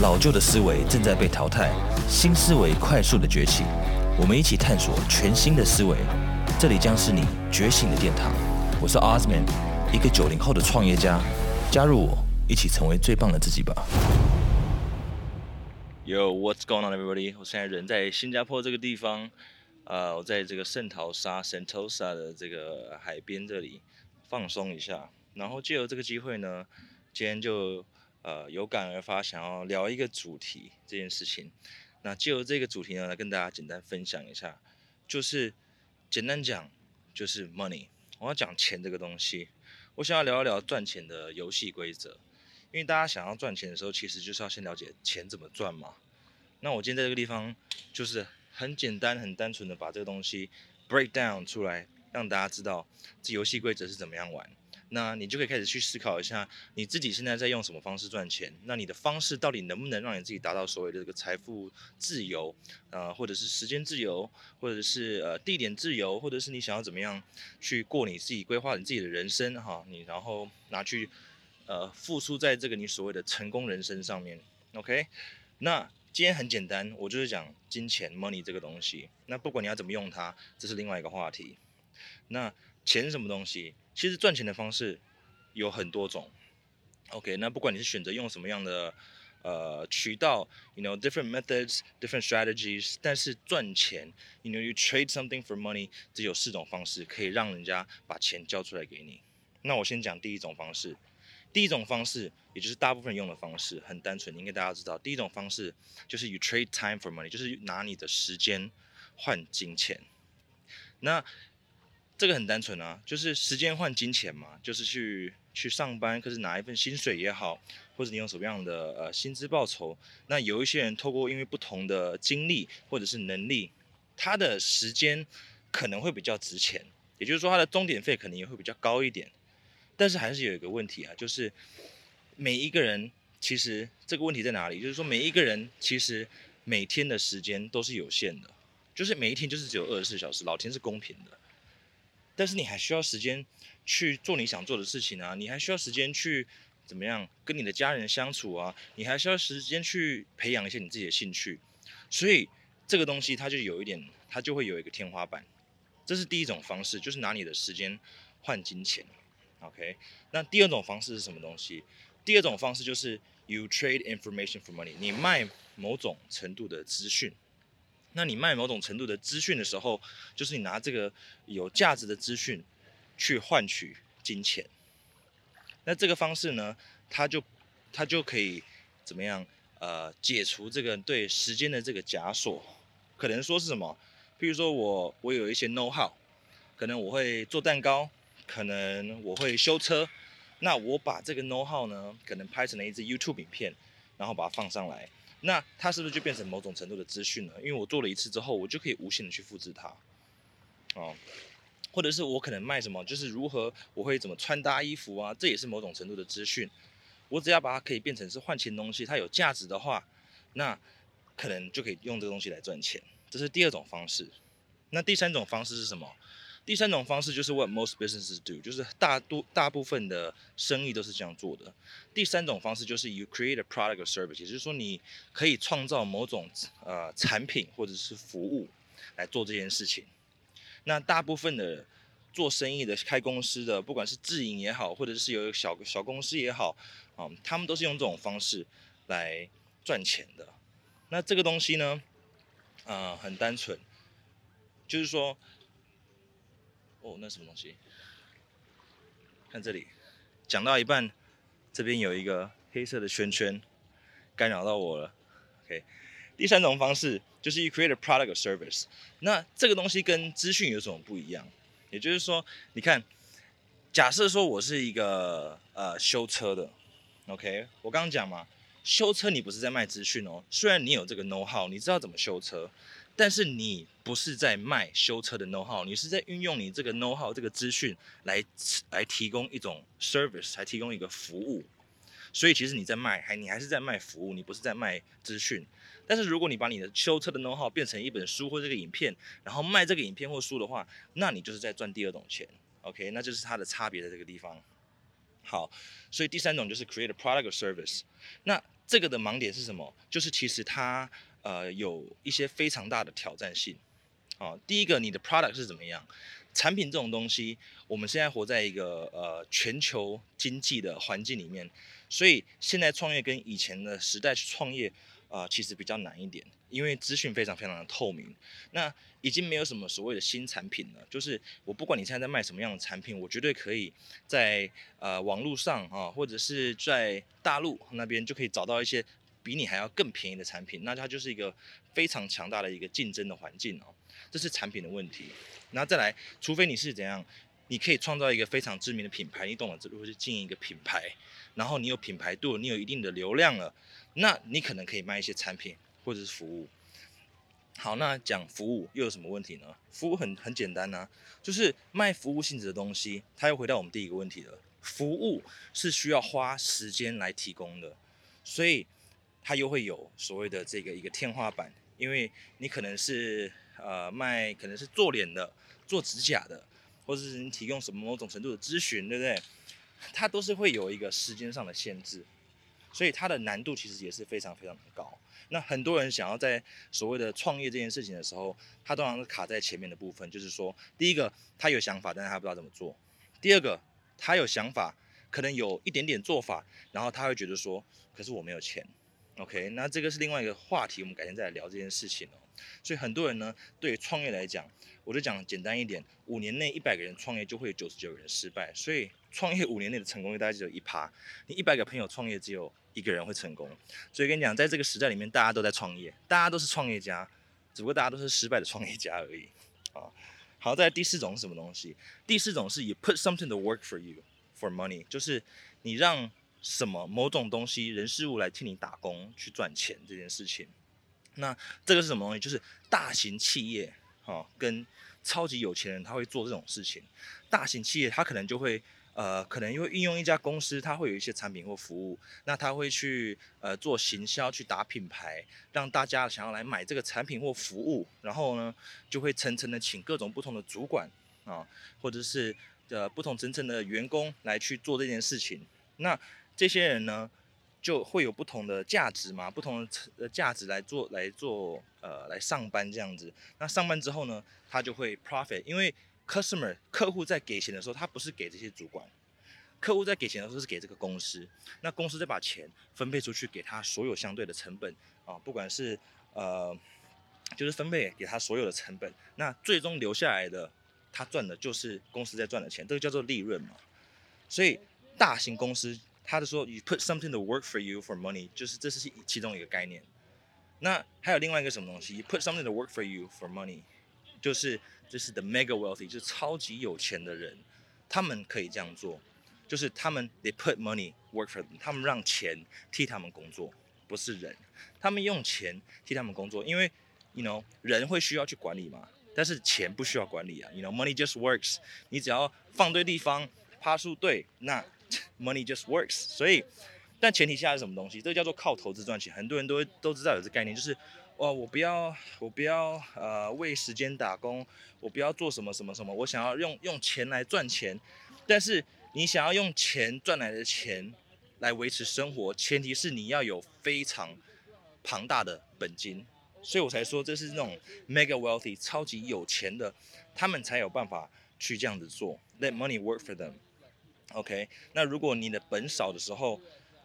老旧的思维正在被淘汰，新思维快速的崛起。我们一起探索全新的思维，这里将是你觉醒的殿堂。我是 Osman，一个九零后的创业家。加入我，一起成为最棒的自己吧。Yo，what's going on, everybody？我现在人在新加坡这个地方，呃，我在这个圣淘沙 （Sentosa） 的这个海边这里放松一下，然后借由这个机会呢，今天就呃有感而发，想要聊一个主题这件事情。那借由这个主题呢，来跟大家简单分享一下，就是简单讲就是 money，我要讲钱这个东西。我想要聊一聊赚钱的游戏规则，因为大家想要赚钱的时候，其实就是要先了解钱怎么赚嘛。那我今天在这个地方，就是很简单、很单纯的把这个东西 break down 出来，让大家知道这游戏规则是怎么样玩。那你就可以开始去思考一下，你自己现在在用什么方式赚钱？那你的方式到底能不能让你自己达到所谓的这个财富自由？呃，或者是时间自由，或者是呃地点自由，或者是你想要怎么样去过你自己规划你自己的人生哈？你然后拿去呃付出在这个你所谓的成功人生上面。OK？那今天很简单，我就是讲金钱 money 这个东西。那不管你要怎么用它，这是另外一个话题。那钱是什么东西？其实赚钱的方式有很多种，OK，那不管你是选择用什么样的呃渠道，you know different methods, different strategies，但是赚钱，you know you trade something for money，只有四种方式可以让人家把钱交出来给你。那我先讲第一种方式，第一种方式也就是大部分人用的方式，很单纯，应该大家知道，第一种方式就是 you trade time for money，就是拿你的时间换金钱。那这个很单纯啊，就是时间换金钱嘛，就是去去上班，可是拿一份薪水也好，或者你用什么样的呃薪资报酬。那有一些人透过因为不同的经历或者是能力，他的时间可能会比较值钱，也就是说他的终点费可能也会比较高一点。但是还是有一个问题啊，就是每一个人其实这个问题在哪里？就是说每一个人其实每天的时间都是有限的，就是每一天就是只有二十四小时，老天是公平的。但是你还需要时间去做你想做的事情啊，你还需要时间去怎么样跟你的家人相处啊，你还需要时间去培养一些你自己的兴趣，所以这个东西它就有一点，它就会有一个天花板。这是第一种方式，就是拿你的时间换金钱。OK，那第二种方式是什么东西？第二种方式就是 you trade information for money，你卖某种程度的资讯。那你卖某种程度的资讯的时候，就是你拿这个有价值的资讯去换取金钱。那这个方式呢，它就它就可以怎么样？呃，解除这个对时间的这个枷锁。可能说是什么？比如说我我有一些 know how，可能我会做蛋糕，可能我会修车。那我把这个 know how 呢，可能拍成了一支 YouTube 影片，然后把它放上来。那它是不是就变成某种程度的资讯了？因为我做了一次之后，我就可以无限的去复制它，哦，或者是我可能卖什么，就是如何我会怎么穿搭衣服啊，这也是某种程度的资讯。我只要把它可以变成是换钱东西，它有价值的话，那可能就可以用这个东西来赚钱。这是第二种方式。那第三种方式是什么？第三种方式就是 what most businesses do，就是大多大部分的生意都是这样做的。第三种方式就是 you create a product or service，也就是说你可以创造某种呃产品或者是服务来做这件事情。那大部分的做生意的、开公司的，不管是自营也好，或者是有小小公司也好，啊，他们都是用这种方式来赚钱的。那这个东西呢，啊，很单纯，就是说。哦，那什么东西？看这里，讲到一半，这边有一个黑色的圈圈，干扰到我了。OK，第三种方式就是 you create a product or service。那这个东西跟资讯有什么不一样？也就是说，你看，假设说我是一个呃修车的，OK，我刚刚讲嘛，修车你不是在卖资讯哦，虽然你有这个 know how，你知道怎么修车。但是你不是在卖修车的 know how，你是在运用你这个 know how 这个资讯来来提供一种 service，来提供一个服务。所以其实你在卖，还你还是在卖服务，你不是在卖资讯。但是如果你把你的修车的 know how 变成一本书或这个影片，然后卖这个影片或书的话，那你就是在赚第二种钱。OK，那就是它的差别在这个地方。好，所以第三种就是 create a product or service。那这个的盲点是什么？就是其实它呃有一些非常大的挑战性。啊，第一个，你的 product 是怎么样？产品这种东西，我们现在活在一个呃全球经济的环境里面，所以现在创业跟以前的时代去创业，啊，其实比较难一点，因为资讯非常非常的透明。那已经没有什么所谓的新产品了，就是我不管你现在在卖什么样的产品，我绝对可以在呃网络上啊，或者是在大陆那边就可以找到一些比你还要更便宜的产品，那它就是一个非常强大的一个竞争的环境哦。这是产品的问题，然后再来，除非你是怎样，你可以创造一个非常知名的品牌，你懂了，如果是经营一个品牌，然后你有品牌度，你有一定的流量了，那你可能可以卖一些产品或者是服务。好，那讲服务又有什么问题呢？服务很很简单呐，就是卖服务性质的东西，它又回到我们第一个问题了，服务是需要花时间来提供的，所以它又会有所谓的这个一个天花板，因为你可能是。呃，卖可能是做脸的、做指甲的，或者是你提供什么某种程度的咨询，对不对？它都是会有一个时间上的限制，所以它的难度其实也是非常非常的高。那很多人想要在所谓的创业这件事情的时候，他通常是卡在前面的部分，就是说，第一个他有想法，但是他不知道怎么做；第二个他有想法，可能有一点点做法，然后他会觉得说，可是我没有钱。OK，那这个是另外一个话题，我们改天再来聊这件事情哦。所以很多人呢，对创业来讲，我就讲简单一点，五年内一百个人创业就会有九十九个人失败，所以创业五年内的成功率大概只有一趴。你一百个朋友创业，只有一个人会成功。所以跟你讲，在这个时代里面，大家都在创业，大家都是创业家，只不过大家都是失败的创业家而已。啊，好，在第四种是什么东西？第四种是 you put something to work for you for money，就是你让。什么某种东西人事物来替你打工去赚钱这件事情，那这个是什么东西？就是大型企业哈跟超级有钱人他会做这种事情。大型企业他可能就会呃可能因为运用一家公司，他会有一些产品或服务，那他会去呃做行销去打品牌，让大家想要来买这个产品或服务，然后呢就会层层的请各种不同的主管啊或者是呃不同层层的员工来去做这件事情。那这些人呢，就会有不同的价值嘛，不同的呃价值来做来做呃来上班这样子。那上班之后呢，他就会 profit，因为 customer 客户在给钱的时候，他不是给这些主管，客户在给钱的时候是给这个公司，那公司再把钱分配出去给他所有相对的成本啊，不管是呃就是分配给他所有的成本，那最终留下来的他赚的就是公司在赚的钱，这个叫做利润嘛。所以大型公司。他的说，you put something to work for you for money，就是这是其中一个概念。那还有另外一个什么东西？you put something to work for you for money，就是就是 the mega wealthy，就是超级有钱的人，他们可以这样做，就是他们 they put money work for them，他们让钱替他们工作，不是人，他们用钱替他们工作，因为 you know 人会需要去管理嘛，但是钱不需要管理啊，you know money just works，你只要放对地方，趴数对，那。Money just works，所以，但前提下是什么东西？这个叫做靠投资赚钱。很多人都都知道有这概念，就是，哦，我不要，我不要，呃，为时间打工，我不要做什么什么什么，我想要用用钱来赚钱。但是你想要用钱赚来的钱来维持生活，前提是你要有非常庞大的本金。所以我才说这是那种 mega wealthy 超级有钱的，他们才有办法去这样子做。Let money work for them。OK，那如果你的本少的时候，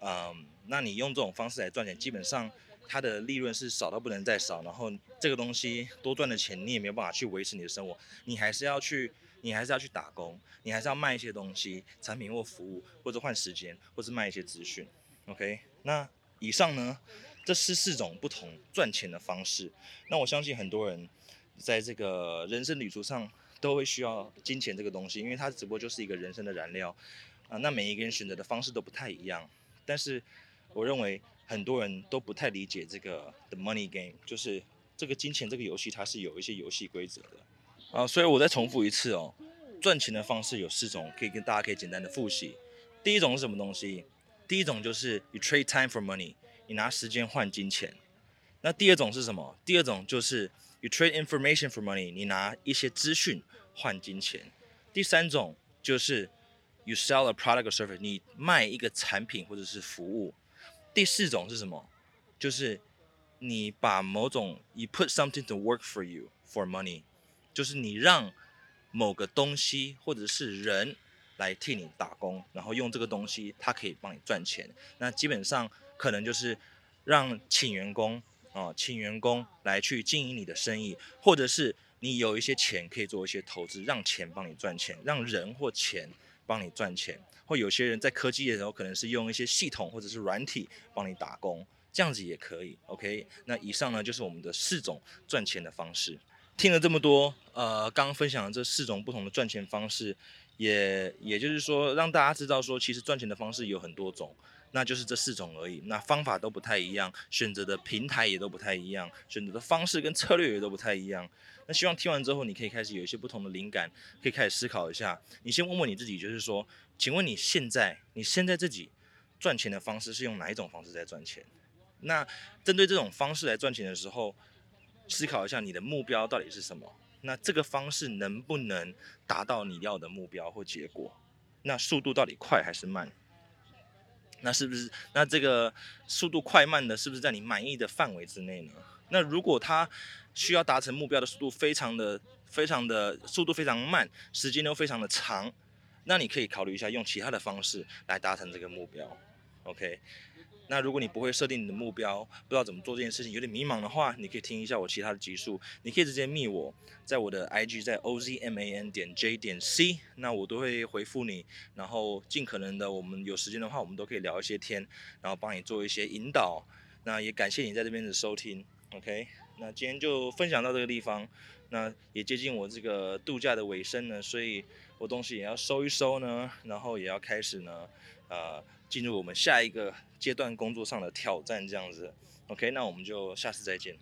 嗯，那你用这种方式来赚钱，基本上它的利润是少到不能再少，然后这个东西多赚的钱你也没有办法去维持你的生活，你还是要去，你还是要去打工，你还是要卖一些东西，产品或服务，或者换时间，或是卖一些资讯。OK，那以上呢，这是四种不同赚钱的方式。那我相信很多人在这个人生旅途上。都会需要金钱这个东西，因为它只不过就是一个人生的燃料啊。那每一个人选择的方式都不太一样，但是我认为很多人都不太理解这个 the money game，就是这个金钱这个游戏，它是有一些游戏规则的啊。所以我再重复一次哦，赚钱的方式有四种，可以跟大家可以简单的复习。第一种是什么东西？第一种就是 you trade time for money，你拿时间换金钱。那第二种是什么？第二种就是 you trade information for money，你拿一些资讯换金钱。第三种就是 you sell a product or service，你卖一个产品或者是服务。第四种是什么？就是你把某种 you put something to work for you for money，就是你让某个东西或者是人来替你打工，然后用这个东西，它可以帮你赚钱。那基本上可能就是让请员工啊，请员工来去经营你的生意，或者是你有一些钱可以做一些投资，让钱帮你赚钱，让人或钱帮你赚钱。或有些人在科技的时候，可能是用一些系统或者是软体帮你打工，这样子也可以。OK，那以上呢就是我们的四种赚钱的方式。听了这么多，呃，刚刚分享的这四种不同的赚钱方式，也也就是说让大家知道说，其实赚钱的方式有很多种，那就是这四种而已。那方法都不太一样，选择的平台也都不太一样，选择的方式跟策略也都不太一样。那希望听完之后，你可以开始有一些不同的灵感，可以开始思考一下。你先问问你自己，就是说。请问你现在，你现在自己赚钱的方式是用哪一种方式在赚钱？那针对这种方式来赚钱的时候，思考一下你的目标到底是什么？那这个方式能不能达到你要的目标或结果？那速度到底快还是慢？那是不是？那这个速度快慢的，是不是在你满意的范围之内呢？那如果他需要达成目标的速度非常的、非常的速度非常慢，时间又非常的长。那你可以考虑一下用其他的方式来达成这个目标，OK？那如果你不会设定你的目标，不知道怎么做这件事情，有点迷茫的话，你可以听一下我其他的集数，你可以直接密我，在我的 IG 在 OZMAN 点 J 点 C，那我都会回复你，然后尽可能的，我们有时间的话，我们都可以聊一些天，然后帮你做一些引导。那也感谢你在这边的收听，OK？那今天就分享到这个地方，那也接近我这个度假的尾声呢，所以。我东西也要收一收呢，然后也要开始呢，呃，进入我们下一个阶段工作上的挑战，这样子。OK，那我们就下次再见。